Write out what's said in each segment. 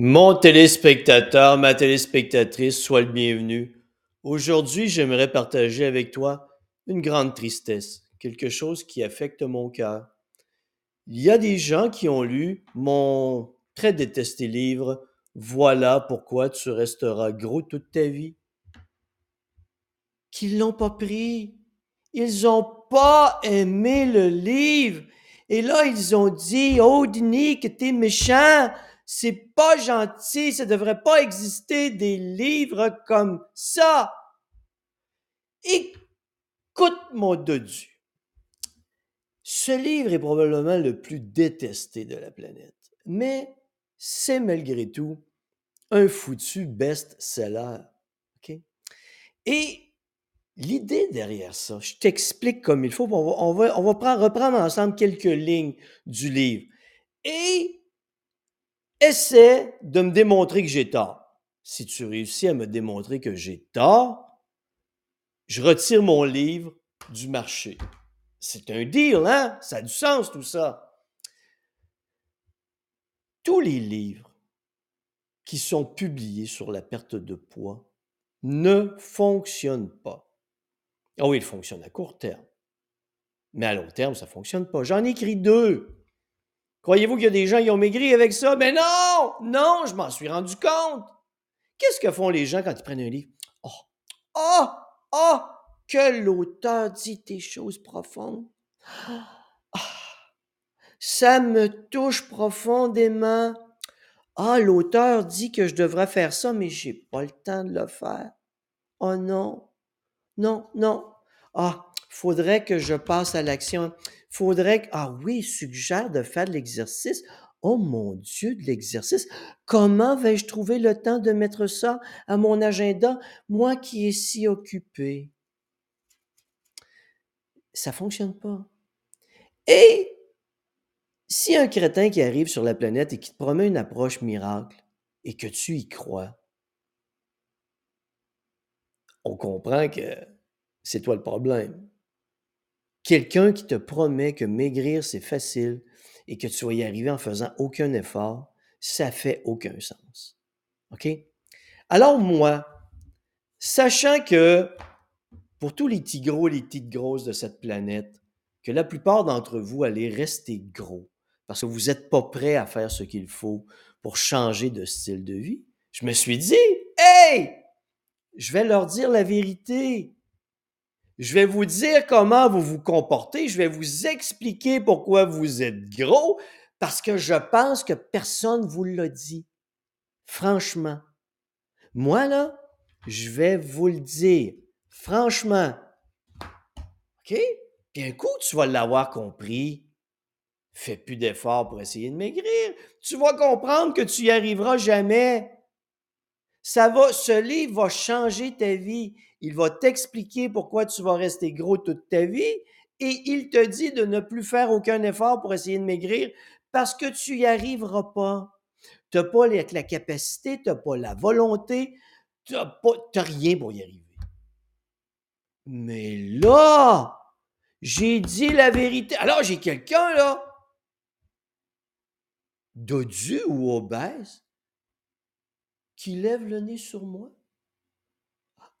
Mon téléspectateur, ma téléspectatrice, sois le bienvenu. Aujourd'hui, j'aimerais partager avec toi une grande tristesse, quelque chose qui affecte mon cœur. Il y a des gens qui ont lu mon très détesté livre Voilà pourquoi tu resteras gros toute ta vie. Qui l'ont pas pris. Ils ont pas aimé le livre. Et là, ils ont dit, oh, Denis, que t'es méchant. C'est pas gentil, ça devrait pas exister des livres comme ça. Écoute mon dodu. Ce livre est probablement le plus détesté de la planète, mais c'est malgré tout un foutu best-seller. OK? Et l'idée derrière ça, je t'explique comme il faut. On va, reprendre ensemble quelques lignes du livre. Et essaie de me démontrer que j'ai tort. Si tu réussis à me démontrer que j'ai tort, je retire mon livre du marché. C'est un deal, hein? Ça a du sens tout ça. Tous les livres qui sont publiés sur la perte de poids ne fonctionnent pas. Ah oui, ils fonctionnent à court terme. Mais à long terme, ça ne fonctionne pas. J'en ai écrit deux. Croyez-vous qu'il y a des gens qui ont maigri avec ça? Mais non! Non, je m'en suis rendu compte. Qu'est-ce que font les gens quand ils prennent un livre? Oh! Oh! Oh! Que l'auteur dit des choses profondes. Ah! Ça me touche profondément. Ah, l'auteur dit que je devrais faire ça, mais j'ai pas le temps de le faire. Oh non. Non, non. Ah, faudrait que je passe à l'action faudrait que, ah oui, suggère de faire de l'exercice. Oh mon Dieu, de l'exercice. Comment vais-je trouver le temps de mettre ça à mon agenda, moi qui est si occupé? Ça fonctionne pas. Et si un crétin qui arrive sur la planète et qui te promet une approche miracle et que tu y crois, on comprend que c'est toi le problème. Quelqu'un qui te promet que maigrir, c'est facile et que tu vas y arriver en faisant aucun effort, ça fait aucun sens. OK? Alors moi, sachant que pour tous les petits gros, les petites grosses de cette planète, que la plupart d'entre vous allez rester gros parce que vous n'êtes pas prêt à faire ce qu'il faut pour changer de style de vie, je me suis dit, hey, je vais leur dire la vérité. Je vais vous dire comment vous vous comportez. Je vais vous expliquer pourquoi vous êtes gros parce que je pense que personne vous l'a dit. Franchement. Moi, là, je vais vous le dire. Franchement. OK? Puis un coup, tu vas l'avoir compris. Fais plus d'efforts pour essayer de maigrir. Tu vas comprendre que tu y arriveras jamais. Ça va, ce livre va changer ta vie. Il va t'expliquer pourquoi tu vas rester gros toute ta vie et il te dit de ne plus faire aucun effort pour essayer de maigrir parce que tu n'y arriveras pas. Tu n'as pas la, capacité, tu n'as pas la volonté, tu n'as rien pour y arriver. Mais là, j'ai dit la vérité. Alors, j'ai quelqu'un là, dodu ou obèse, qui lève le nez sur moi?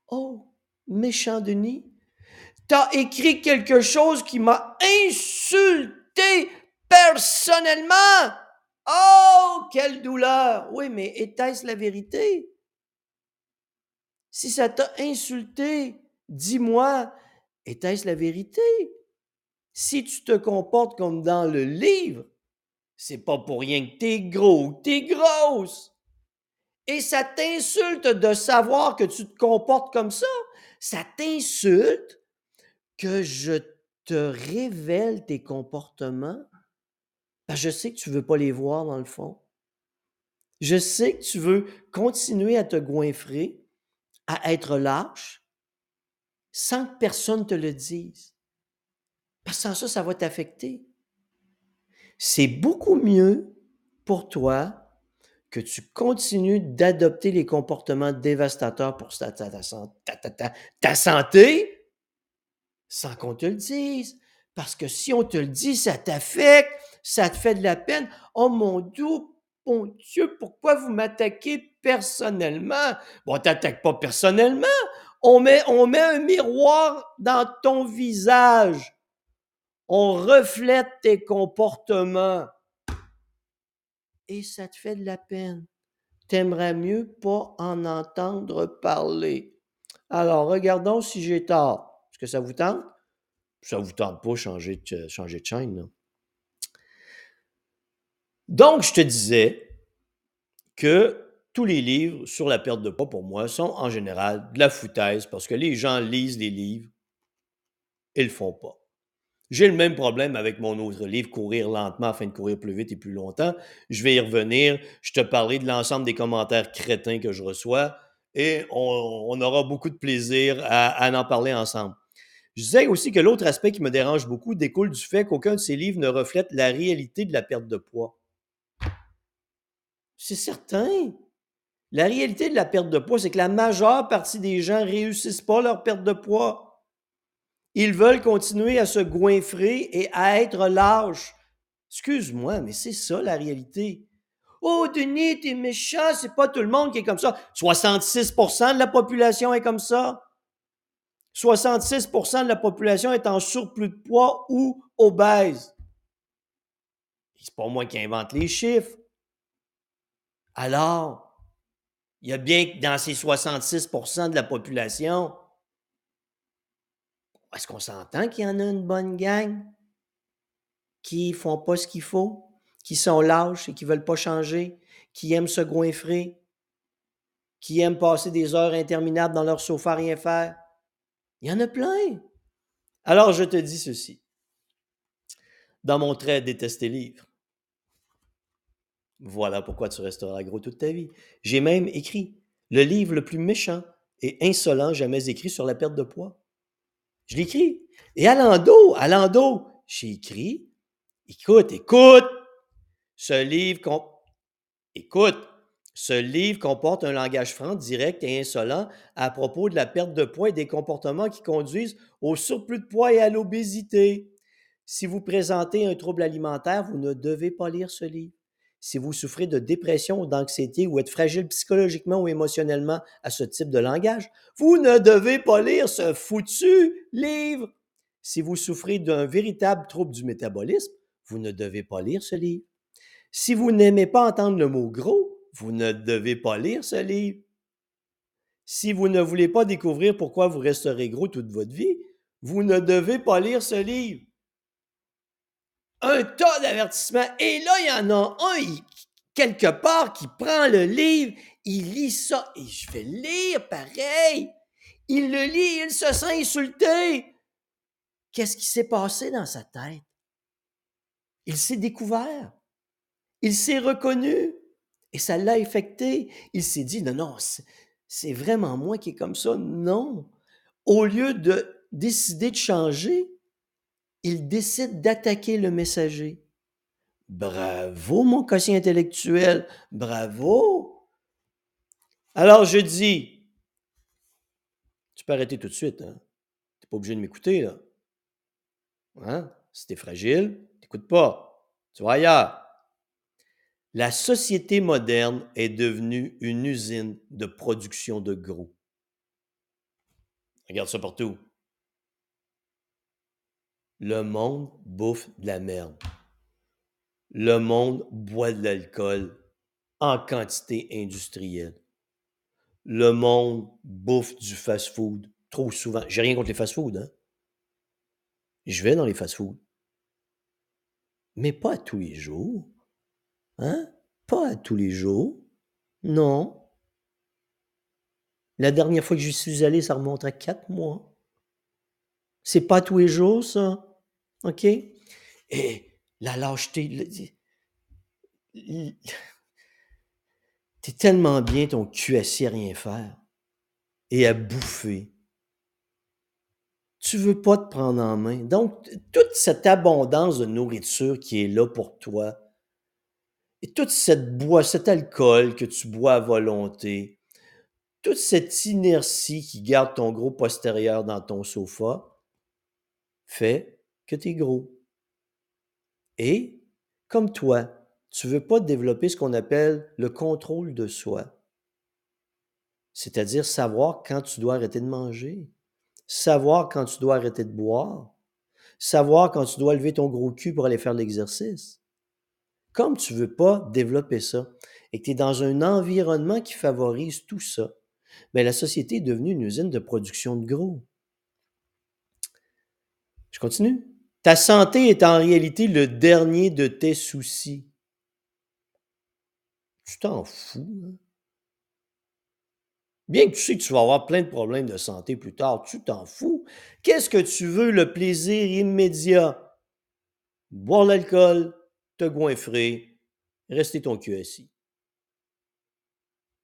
Oh, méchant Denis, t'as écrit quelque chose qui m'a insulté personnellement? Oh, quelle douleur. Oui, mais était-ce la vérité? Si ça t'a insulté, dis-moi, était-ce la vérité? Si tu te comportes comme dans le livre, c'est pas pour rien que t'es gros t'es grosse. Et ça t'insulte de savoir que tu te comportes comme ça. Ça t'insulte que je te révèle tes comportements. je sais que tu ne veux pas les voir dans le fond. Je sais que tu veux continuer à te goinfrer, à être lâche, sans que personne te le dise. Parce que sans ça, ça va t'affecter. C'est beaucoup mieux pour toi que tu continues d'adopter les comportements dévastateurs pour ta, santé sans qu'on te le dise. Parce que si on te le dit, ça t'affecte, ça te fait de la peine. Oh mon Dieu, bon Dieu, pourquoi vous m'attaquez personnellement? Bon, on t'attaque pas personnellement. On met, on met un miroir dans ton visage. On reflète tes comportements. Et ça te fait de la peine. T'aimerais mieux pas en entendre parler. Alors, regardons si j'ai tort. Est-ce que ça vous tente? Ça vous tente pas changer de, changer de chaîne, là. Donc, je te disais que tous les livres sur la perte de poids, pour moi, sont en général de la foutaise parce que les gens lisent les livres et le font pas. J'ai le même problème avec mon autre livre, Courir lentement afin de courir plus vite et plus longtemps. Je vais y revenir. Je te parlerai de l'ensemble des commentaires crétins que je reçois et on, aura beaucoup de plaisir à, à, en parler ensemble. Je disais aussi que l'autre aspect qui me dérange beaucoup découle du fait qu'aucun de ces livres ne reflète la réalité de la perte de poids. C'est certain. La réalité de la perte de poids, c'est que la majeure partie des gens ne réussissent pas leur perte de poids. Ils veulent continuer à se goinfrer et à être lâches. Excuse-moi, mais c'est ça la réalité. Oh, Denis, t'es méchant, c'est pas tout le monde qui est comme ça. 66% de la population est comme ça. 66% de la population est en surplus de poids ou obèse. C'est pas moi qui invente les chiffres. Alors, il y a bien que dans ces 66% de la population, est-ce qu'on s'entend qu'il y en a une bonne gang qui font pas ce qu'il faut, qui sont lâches et qui veulent pas changer, qui aiment se goinfrer, qui aiment passer des heures interminables dans leur sofa rien faire? Il y en a plein. Alors, je te dis ceci. Dans mon trait détesté livre, voilà pourquoi tu resteras gros toute ta vie. J'ai même écrit le livre le plus méchant et insolent jamais écrit sur la perte de poids. Je l'écris. Et à l'endos, à j'ai écrit, écoute, écoute, ce livre, écoute, ce livre comporte un langage franc, direct et insolent à propos de la perte de poids et des comportements qui conduisent au surplus de poids et à l'obésité. Si vous présentez un trouble alimentaire, vous ne devez pas lire ce livre si vous souffrez de dépression ou d'anxiété ou êtes fragile psychologiquement ou émotionnellement à ce type de langage, vous ne devez pas lire ce foutu livre. Si vous souffrez d'un véritable trouble du métabolisme, vous ne devez pas lire ce livre. Si vous n'aimez pas entendre le mot gros, vous ne devez pas lire ce livre. Si vous ne voulez pas découvrir pourquoi vous resterez gros toute votre vie, vous ne devez pas lire ce livre un tas d'avertissements. Et là, il y en a un, quelque part, qui prend le livre, il lit ça, et je vais lire pareil. Il le lit, il se sent insulté. Qu'est-ce qui s'est passé dans sa tête? Il s'est découvert. Il s'est reconnu. Et ça l'a affecté. Il s'est dit, non, non, c'est vraiment moi qui est comme ça. Non. Au lieu de décider de changer, il décide d'attaquer le messager. Bravo, mon quotient intellectuel. Bravo. Alors je dis, tu peux arrêter tout de suite. Hein? Tu n'es pas obligé de m'écouter. Là. Hein? Si tu es fragile, t'écoutes pas. Tu vas ailleurs. La société moderne est devenue une usine de production de gros. Regarde ça partout. Le monde bouffe de la merde. Le monde boit de l'alcool en quantité industrielle. Le monde bouffe du fast-food trop souvent. J'ai rien contre les fast-food, hein? Je vais dans les fast-food. Mais pas à tous les jours. Hein? Pas à tous les jours. Non. La dernière fois que je suis allé, ça remonte à quatre mois. C'est pas tous les jours, ça. OK? Et la lâcheté. T'es tellement bien ton cul assis à rien faire et à bouffer. Tu veux pas te prendre en main. Donc, toute cette abondance de nourriture qui est là pour toi, et toute cette bois, cet alcool que tu bois à volonté, toute cette inertie qui garde ton gros postérieur dans ton sofa, fait que tu es gros. Et, comme toi, tu ne veux pas développer ce qu'on appelle le contrôle de soi. C'est-à-dire savoir quand tu dois arrêter de manger, savoir quand tu dois arrêter de boire, savoir quand tu dois lever ton gros cul pour aller faire l'exercice. Comme tu ne veux pas développer ça et que tu es dans un environnement qui favorise tout ça, mais ben, la société est devenue une usine de production de gros. Je continue. Ta santé est en réalité le dernier de tes soucis. Tu t'en fous. Hein? Bien que tu sais que tu vas avoir plein de problèmes de santé plus tard, tu t'en fous. Qu'est-ce que tu veux? Le plaisir immédiat? Boire l'alcool, te goinfrer, rester ton cul assis.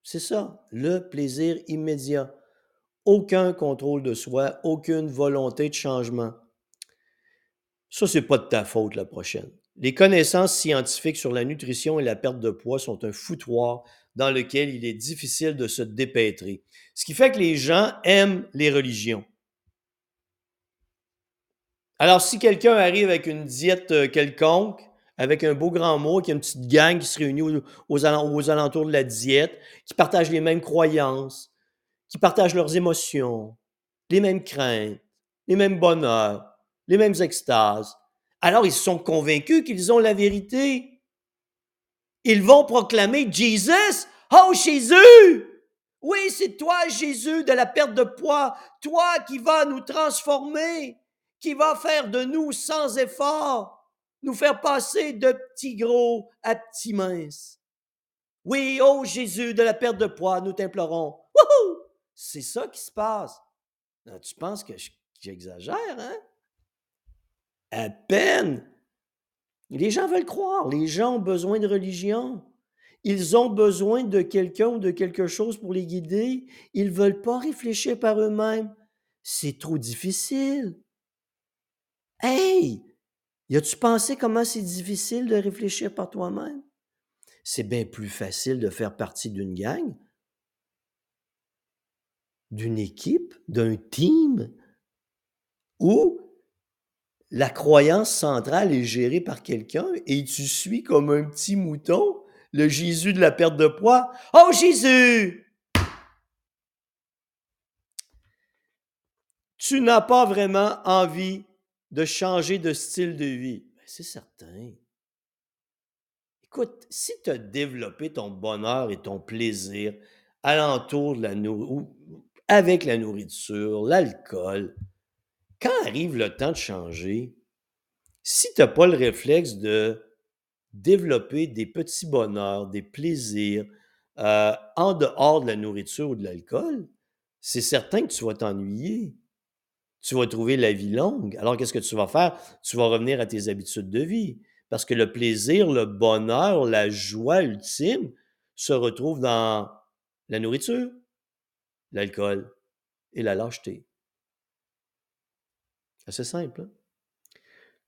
C'est ça, le plaisir immédiat. Aucun contrôle de soi, aucune volonté de changement. Ça, c'est pas de ta faute la prochaine. Les connaissances scientifiques sur la nutrition et la perte de poids sont un foutoir dans lequel il est difficile de se dépêtrer. Ce qui fait que les gens aiment les religions. Alors, si quelqu'un arrive avec une diète euh, quelconque, avec un beau grand mot, qui a une petite gang qui se réunit aux, alentours de la diète, qui partagent les mêmes croyances, qui partagent leurs émotions, les mêmes craintes, les mêmes bonheurs, les mêmes extases, alors ils sont convaincus qu'ils ont la vérité. Ils vont proclamer Jesus, oh Jésus! Oui, c'est toi, Jésus, de la perte de poids, toi qui vas nous transformer, qui va faire de nous sans effort, nous faire passer de petits gros à petits minces. Oui, oh Jésus, de la perte de poids, nous t'implorons. C'est ça qui se passe. tu penses que j'exagère, hein? À peine. Les gens veulent croire. Les gens ont besoin de religion. Ils ont besoin de quelqu'un ou de quelque chose pour les guider. Ils ne veulent pas réfléchir par eux-mêmes. C'est trop difficile. Hey! Y a-tu pensé comment c'est difficile de réfléchir par toi-même? C'est bien plus facile de faire partie d'une gang, d'une équipe, d'un team, ou la croyance centrale est gérée par quelqu'un et tu suis comme un petit mouton le Jésus de la perte de poids. Oh Jésus! Tu n'as pas vraiment envie de changer de style de vie. Ben, c'est certain. Écoute, si tu as développé ton bonheur et ton plaisir alentour de la nourriture, avec la nourriture, l'alcool, quand arrive le temps de changer, si tu n'as pas le réflexe de développer des petits bonheurs, des plaisirs euh, en dehors de la nourriture ou de l'alcool, c'est certain que tu vas t'ennuyer. Tu vas trouver la vie longue. Alors, qu'est-ce que tu vas faire? Tu vas revenir à tes habitudes de vie. Parce que le plaisir, le bonheur, la joie ultime se retrouvent dans la nourriture, l'alcool et la lâcheté. C'est simple. Hein?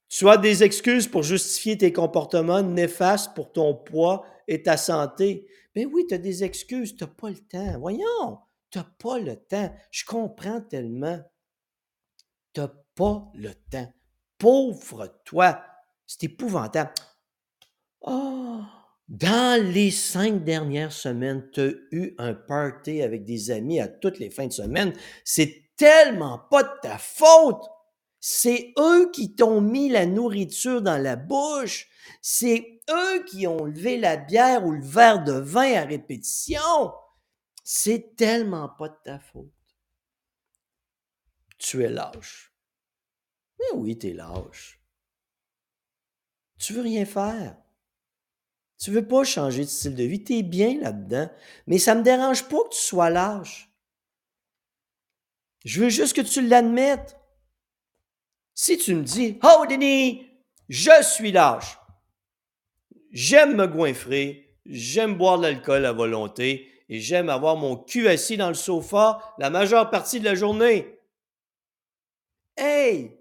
Tu as des excuses pour justifier tes comportements néfastes pour ton poids et ta santé. Ben oui, tu as des excuses, tu n'as pas le temps. Voyons, tu n'as pas le temps. Je comprends tellement. Tu n'as pas le temps. Pauvre toi, c'est épouvantable. Oh, dans les cinq dernières semaines, tu as eu un party avec des amis à toutes les fins de semaine. C'est tellement pas de ta faute. C'est eux qui t'ont mis la nourriture dans la bouche. C'est eux qui ont levé la bière ou le verre de vin à répétition. C'est tellement pas de ta faute. Tu es lâche. Mais oui, tu es lâche. Tu veux rien faire. Tu veux pas changer de style de vie. Tu es bien là-dedans. Mais ça me dérange pas que tu sois lâche. Je veux juste que tu l'admettes. Si tu me dis, oh Denis, je suis lâche, j'aime me goinfrer, j'aime boire de l'alcool à volonté et j'aime avoir mon cul assis dans le sofa la majeure partie de la journée. Hey!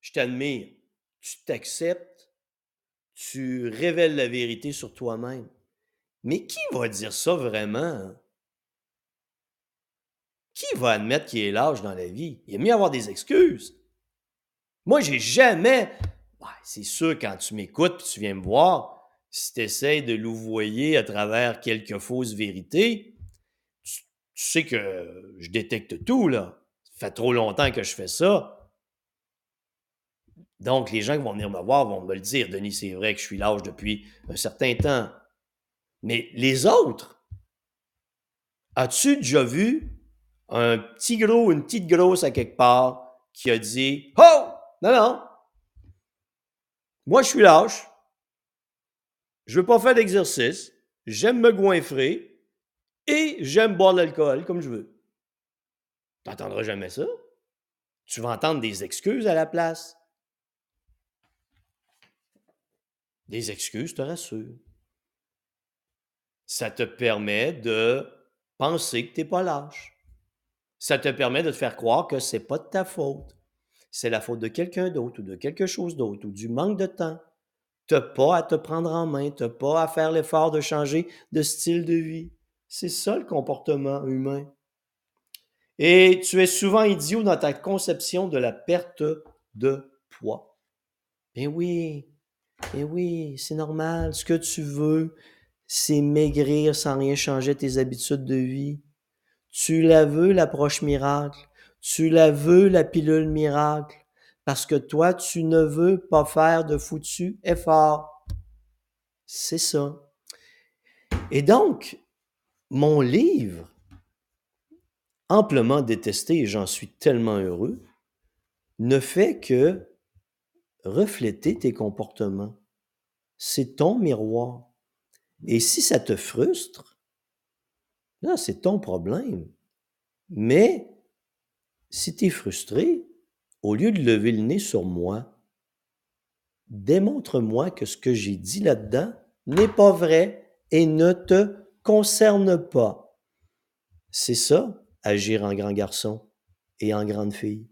Je t'admire. Tu t'acceptes, tu révèles la vérité sur toi-même. Mais qui va dire ça vraiment? Qui va admettre qu'il est lâche dans la vie? Il est mieux avoir des excuses. Moi, j'ai jamais. Ben, c'est sûr, quand tu m'écoutes et tu viens me voir, si tu essaies de louvoyer à travers quelques fausses vérités, tu, sais que je détecte tout, là. Ça fait trop longtemps que je fais ça. Donc, les gens qui vont venir me voir vont me le dire. Denis, c'est vrai que je suis lâche depuis un certain temps. Mais les autres, as-tu déjà vu un petit gros, une petite grosse à quelque part qui a dit Oh! Non, non! Moi, je suis lâche. Je veux pas faire d'exercice. J'aime me goinfrer. Et j'aime boire de l'alcool comme je veux. Tu n'entendras jamais ça. Tu vas entendre des excuses à la place. Des excuses, te rassure. Ça te permet de penser que tu n'es pas lâche. Ça te permet de te faire croire que ce n'est pas de ta faute. C'est la faute de quelqu'un d'autre ou de quelque chose d'autre ou du manque de temps. Tu n'as pas à te prendre en main, tu n'as pas à faire l'effort de changer de style de vie. C'est ça le comportement humain. Et tu es souvent idiot dans ta conception de la perte de poids. Ben oui, ben oui, c'est normal. Ce que tu veux, c'est maigrir sans rien changer tes habitudes de vie. Tu la veux, l'approche miracle. Tu la veux, la pilule miracle. Parce que toi, tu ne veux pas faire de foutu effort. C'est ça. Et donc, mon livre, amplement détesté, et j'en suis tellement heureux, ne fait que refléter tes comportements. C'est ton miroir. Et si ça te frustre, c'est ton problème. Mais si tu es frustré, au lieu de lever le nez sur moi, démontre-moi que ce que j'ai dit là-dedans n'est pas vrai et ne te concerne pas. C'est ça, agir en grand garçon et en grande fille.